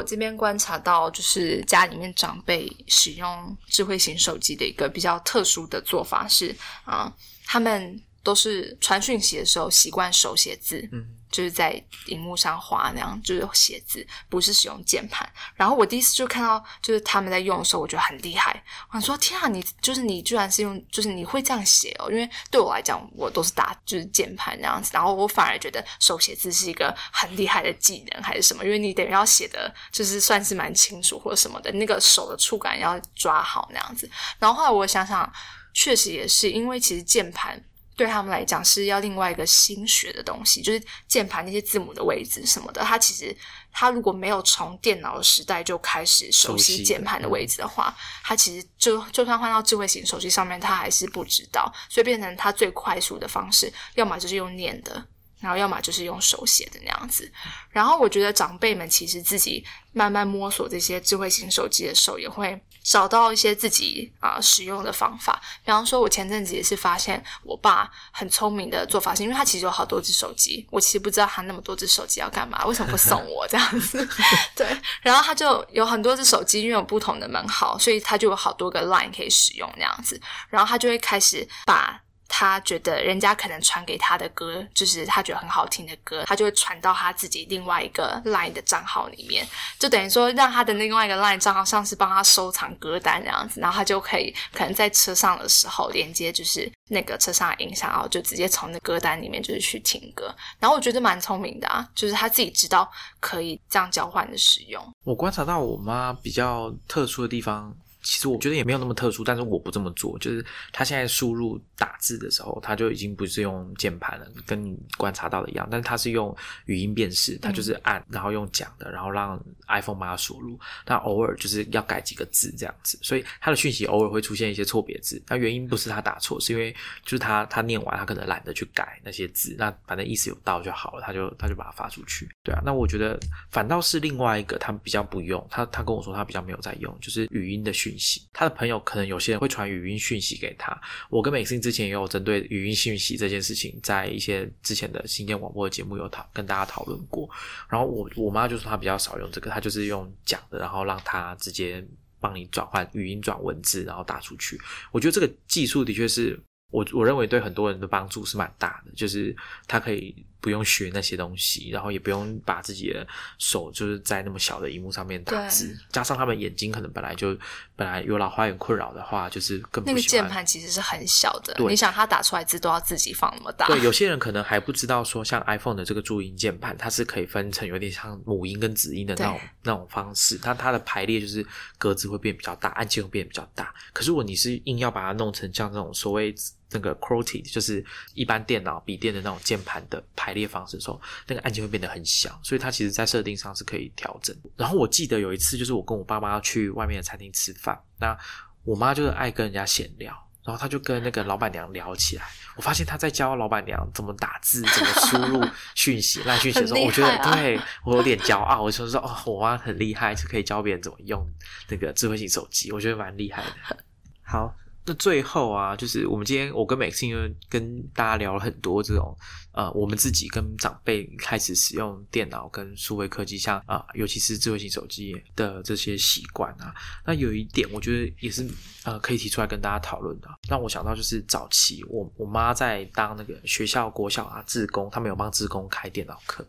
这边观察到，就是家里面长辈使用智慧型手机的一个比较特殊的做法是啊、他们都是传讯息的时候习惯手写字，
嗯，
就是在荧幕上画那样，就是写字，不是使用键盘。然后我第一次就看到，就是他们在用的时候，我觉得很厉害。我想说，天啊，你就是你居然是用，就是你会这样写哦？因为对我来讲，我都是打就是键盘那样子，然后我反而觉得手写字是一个很厉害的技能还是什么，因为你等于要写的就是算是蛮清楚或者什么的，那个手的触感要抓好那样子。然后后来我想想，确实也是因为其实键盘。对他们来讲是要另外一个新学的东西，就是键盘那些字母的位置什么的。他其实他如果没有从电脑的时代就开始熟
悉
键盘的位置的话，他其实就就算换到智慧型手机上面，他还是不知道，所以变成他最快速的方式，要么就是用念的。然后要么就是用手写的那样子，然后我觉得长辈们其实自己慢慢摸索这些智慧型手机的时候，也会找到一些自己啊、使用的方法。比方说，我前阵子也是发现我爸很聪明的做法是，因为他其实有好多只手机，我其实不知道他那么多只手机要干嘛，为什么不送我这样子？*laughs* 对，然后他就有很多只手机，因为有不同的门号，所以他就有好多个 line 可以使用那样子，然后他就会开始把。他觉得人家可能传给他的歌，就是他觉得很好听的歌，他就会传到他自己另外一个 LINE 的账号里面，就等于说让他的另外一个 LINE 账号像是帮他收藏歌单这样子，然后他就可以可能在车上的时候连接就是那个车上的音响，然后就直接从那歌单里面就是去听歌。然后我觉得蛮聪明的啊，就是他自己知道可以这样交换的使用。
我观察到我妈比较特殊的地方，其实我觉得也没有那么特殊，但是我不这么做。就是他现在输入打字的时候，他就已经不是用键盘了，跟你观察到的一样，但是他是用语音辨识，他就是按，然后用讲的，然后让 iPhone 帮她输入。那偶尔就是要改几个字这样子，所以他的讯息偶尔会出现一些错别字。那原因不是他打错，是因为就是他他念完，他可能懒得去改那些字，那反正意思有到就好了，他就他就把它发出去。对啊，那我觉得反倒是另外一个，他比较不用，他他跟我说他比较没有在用，就是语音的讯他的朋友可能有些人会传语音讯息给他。我跟美心之前也有针对语音讯息这件事情，在一些之前的新建广播的节目有讨跟大家讨论过。然后我我妈就说她比较少用这个，她就是用讲的，然后让他直接帮你转换语音转文字，然后打出去。我觉得这个技术的确是我我认为对很多人的帮助是蛮大的，就是他可以不用学那些东西，然后也不用把自己的手就是在那么小的荧幕上面打字，加上他们眼睛可能本来就本来有老花眼困扰的话，就是更不
那个键盘其实是很小的，你想他打出来字都要自己放那么大，
对，有 *laughs* 些人可能还不知道说，像 iPhone 的这个注音键盘，它是可以分成有点像母音跟子音的那种那种方式，但它的排列就是格子会变比较大，按键会变比较大。可是如果你是硬要把它弄成像这种所谓那个 QWERTY，就是一般电脑笔电的那种键盘的排列方式的时候，那个按键会变得很小，所以它其实在设定上是可以调整。然后我记得有一次，就是我跟我爸妈要去外面的餐厅吃饭，那我妈就是爱跟人家闲聊。然后她就跟那个老板娘聊起来。我发现她在教老板娘怎么打字，怎么输入讯息、*laughs* 烂讯息的时候，我觉得对我有点骄傲。我就说哦，我妈很厉害，就可以教别人怎么用那个智慧型手机，我觉得蛮厉害的。*laughs* 好。那最后啊，就是我们今天我跟 Maxine 跟大家聊了很多这种呃，我们自己跟长辈开始使用电脑跟数位科技，像啊，尤其是智慧型手机的这些习惯啊。那有一点，我觉得也是呃，可以提出来跟大家讨论的。让我想到就是早期我我妈在当那个学校国小啊，志工，他们有帮志工开电脑课。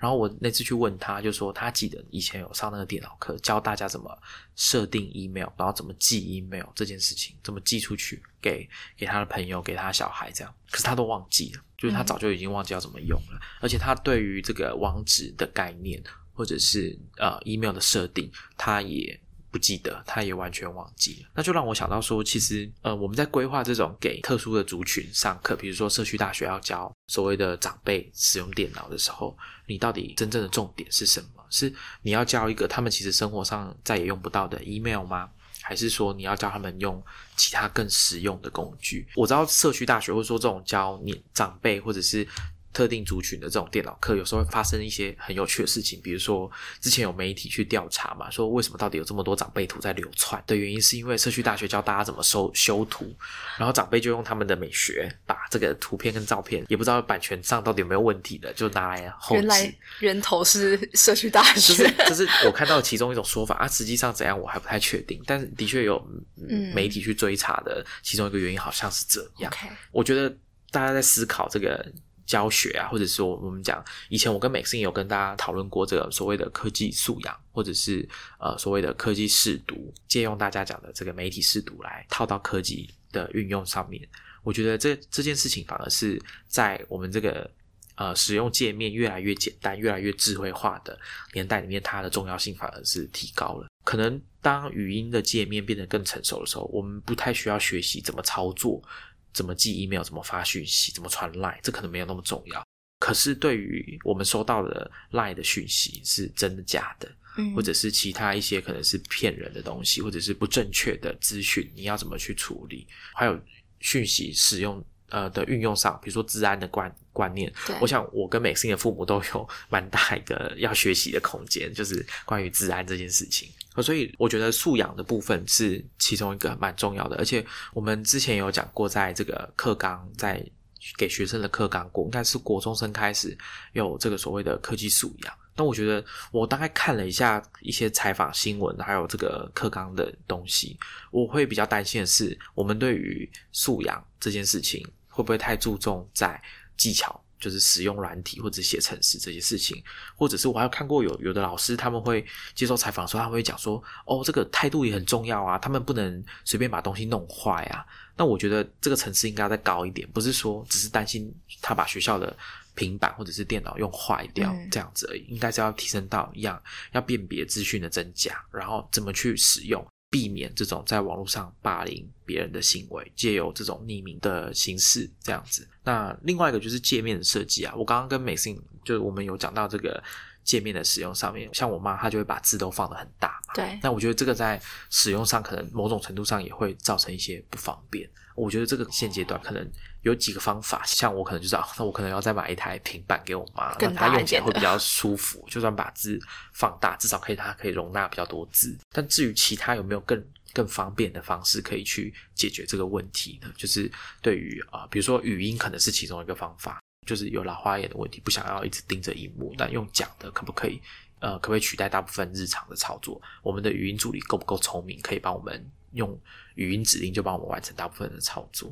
然后我那次去问他，就说他记得以前有上那个电脑课，教大家怎么设定 email，然后怎么寄 email 这件事情，怎么寄出去给给他的朋友，给他小孩这样。可是他都忘记了，就是他早就已经忘记要怎么用了，而且他对于这个网址的概念或者是呃 email 的设定，他也。不记得，他也完全忘记了，那就让我想到说，其实呃，我们在规划这种给特殊的族群上课，比如说社区大学要教所谓的长辈使用电脑的时候，你到底真正的重点是什么？是你要教一个他们其实生活上再也用不到的 email 吗？还是说你要教他们用其他更实用的工具？我知道社区大学会说这种教你长辈或者是。特定族群的这种电脑课，有时候会发生一些很有趣的事情。比如说，之前有媒体去调查嘛，说为什么到底有这么多长辈图在流窜的原因，是因为社区大学教大家怎么收修图，然后长辈就用他们的美学把这个图片跟照片，也不知道版权上到底有没有问题的，就拿来后
原来源头是社区大学，
就是就是我看到其中一种说法啊，实际上怎样我还不太确定，但是的确有媒体去追查的其中一个原因好像是这样。我觉得大家在思考这个。教学啊，或者说我们讲，以前我跟 Maxine 有跟大家讨论过这个所谓的科技素养，或者是呃所谓的科技试读，借用大家讲的这个媒体试读来套到科技的运用上面。我觉得这这件事情反而是在我们这个呃使用界面越来越简单、越来越智慧化的年代里面，它的重要性反而是提高了。可能当语音的界面变得更成熟的时候，我们不太需要学习怎么操作。怎么寄 email，怎么发讯息，怎么传 line，这可能没有那么重要。可是对于我们收到的 line 的讯息是真的假的，或者是其他一些可能是骗人的东西，或者是不正确的资讯，你要怎么去处理？还有讯息使用呃的运用上，比如说治安的观观念，我想我跟美心的父母都有蛮大一个要学习的空间，就是关于治安这件事情。所以我觉得素养的部分是其中一个蛮重要的，而且我们之前有讲过，在这个课纲在给学生的课纲过，应该是国中生开始有这个所谓的科技素养。那我觉得我大概看了一下一些采访新闻，还有这个课纲的东西，我会比较担心的是，我们对于素养这件事情会不会太注重在技巧。就是使用软体或者写程式这些事情，或者是我还有看过有有的老师他们会接受采访的时候，他会讲说：“哦，这个态度也很重要啊，他们不能随便把东西弄坏啊。”那我觉得这个层次应该再高一点，不是说只是担心他把学校的平板或者是电脑用坏掉这样子而已，应该是要提升到一样要辨别资讯的真假，然后怎么去使用。避免这种在网络上霸凌别人的行为，借由这种匿名的形式这样子。那另外一个就是界面的设计啊，我刚刚跟美信就是我们有讲到这个界面的使用上面，像我妈她就会把字都放的很大嘛。
对。
那我觉得这个在使用上可能某种程度上也会造成一些不方便。我觉得这个现阶段可能有几个方法，像我可能就是啊，那我可能要再买一台平板给我妈，让她用起来会比较舒服。就算把字放大，至少可以它可以容纳比较多字。但至于其他有没有更更方便的方式可以去解决这个问题呢？就是对于啊，比如说语音可能是其中一个方法，就是有老花眼的问题，不想要一直盯着荧幕，那用讲的可不可以？呃，可不可以取代大部分日常的操作？我们的语音助理够不够聪明，可以帮我们用？语音指令就帮我们完成大部分的操作。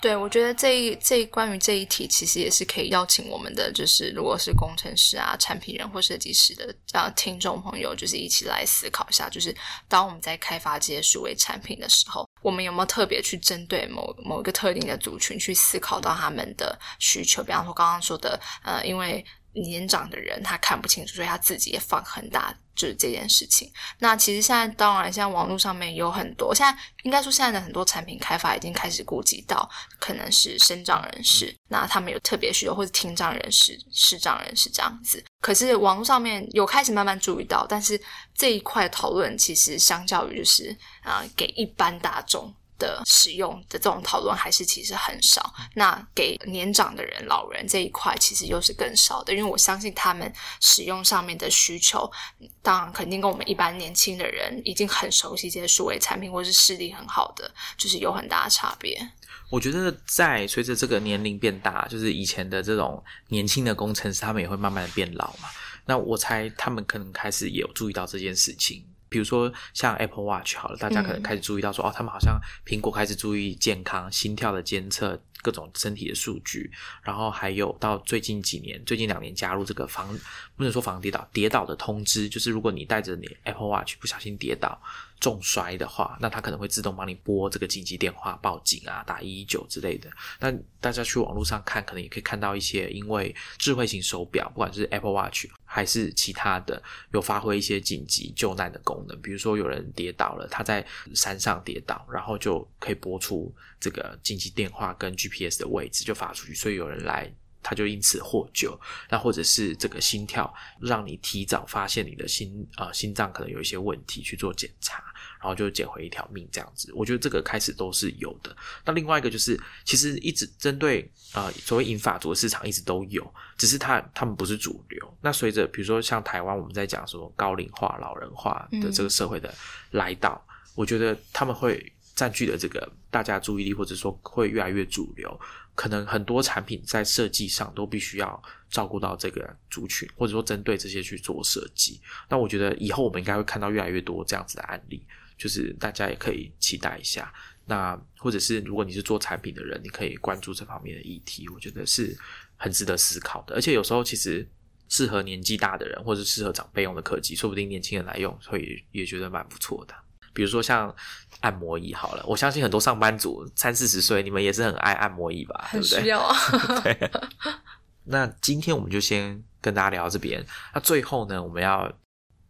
对，我觉得这一这一关于这一题，其实也是可以邀请我们的，就是如果是工程师啊、产品人或设计师的啊听众朋友，就是一起来思考一下，就是当我们在开发这些数位产品的时候，我们有没有特别去针对某某一个特定的族群去思考到他们的需求？比方说刚刚说的，呃，因为年长的人他看不清楚，所以他自己也放很大。就是这件事情。那其实现在，当然，现在网络上面有很多，现在应该说现在的很多产品开发已经开始顾及到可能是身障人士，那他们有特别需求，或者听障人士、视障人士这样子。可是网络上面有开始慢慢注意到，但是这一块讨论其实相较于就是啊，给一般大众。的使用的这种讨论还是其实很少。那给年长的人、老人这一块其实又是更少的，因为我相信他们使用上面的需求，当然肯定跟我们一般年轻的人已经很熟悉这些数位产品，或是视力很好的，就是有很大的差别。
我觉得在随着这个年龄变大，就是以前的这种年轻的工程师，他们也会慢慢的变老嘛。那我猜他们可能开始也有注意到这件事情。比如说像 Apple Watch 好了，大家可能开始注意到说，哦，他们好像苹果开始注意健康、心跳的监测。各种身体的数据，然后还有到最近几年、最近两年加入这个防不能说防跌倒，跌倒的通知，就是如果你带着你 Apple Watch 不小心跌倒、重摔的话，那它可能会自动帮你拨这个紧急电话报警啊，打一一九之类的。那大家去网络上看，可能也可以看到一些因为智慧型手表，不管是 Apple Watch 还是其他的，有发挥一些紧急救难的功能。比如说有人跌倒了，他在山上跌倒，然后就可以播出这个紧急电话跟 GPS 的位置就发出去，所以有人来，他就因此获救。那或者是这个心跳，让你提早发现你的心啊心脏可能有一些问题去做检查，然后就捡回一条命这样子。我觉得这个开始都是有的。那另外一个就是，其实一直针对呃所谓银发族的市场一直都有，只是他他们不是主流。那随着比如说像台湾我们在讲说高龄化、老人化的这个社会的来到，我觉得他们会。占据了这个大家注意力，或者说会越来越主流，可能很多产品在设计上都必须要照顾到这个族群，或者说针对这些去做设计。那我觉得以后我们应该会看到越来越多这样子的案例，就是大家也可以期待一下。那或者是如果你是做产品的人，你可以关注这方面的议题，我觉得是很值得思考的。而且有时候其实适合年纪大的人，或者适合长辈用的科技，说不定年轻人来用会也觉得蛮不错的。比如说像按摩椅好了，我相信很多上班族三四十岁，你们也是很爱按摩椅吧？
很
需
要啊。*laughs*
对。那今天我们就先跟大家聊到这边。那最后呢，我们要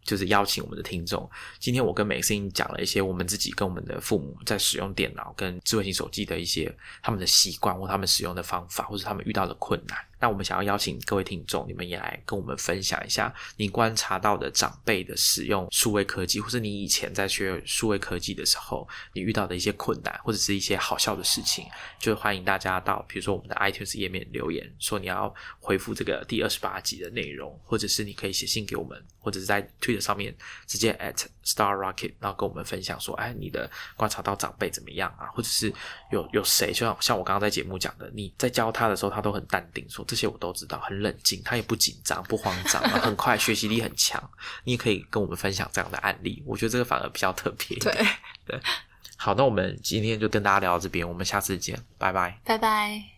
就是邀请我们的听众。今天我跟美心讲了一些我们自己跟我们的父母在使用电脑跟智慧型手机的一些他们的习惯或他们使用的方法，或者他们遇到的困难。那我们想要邀请各位听众，你们也来跟我们分享一下你观察到的长辈的使用数位科技，或是你以前在学数位科技的时候，你遇到的一些困难，或者是一些好笑的事情，就欢迎大家到比如说我们的 iTunes 页面留言，说你要回复这个第二十八集的内容，或者是你可以写信给我们，或者是在 Twitter 上面直接 at Star Rocket，然后跟我们分享说，哎，你的观察到长辈怎么样啊？或者是有有谁，就像像我刚刚在节目讲的，你在教他的时候，他都很淡定说。这些我都知道，很冷静，他也不紧张、不慌张，很快，学习力很强。你也可以跟我们分享这样的案例，我觉得这个反而比较特别。
对
对，好，那我们今天就跟大家聊到这边，我们下次见，拜拜，
拜拜。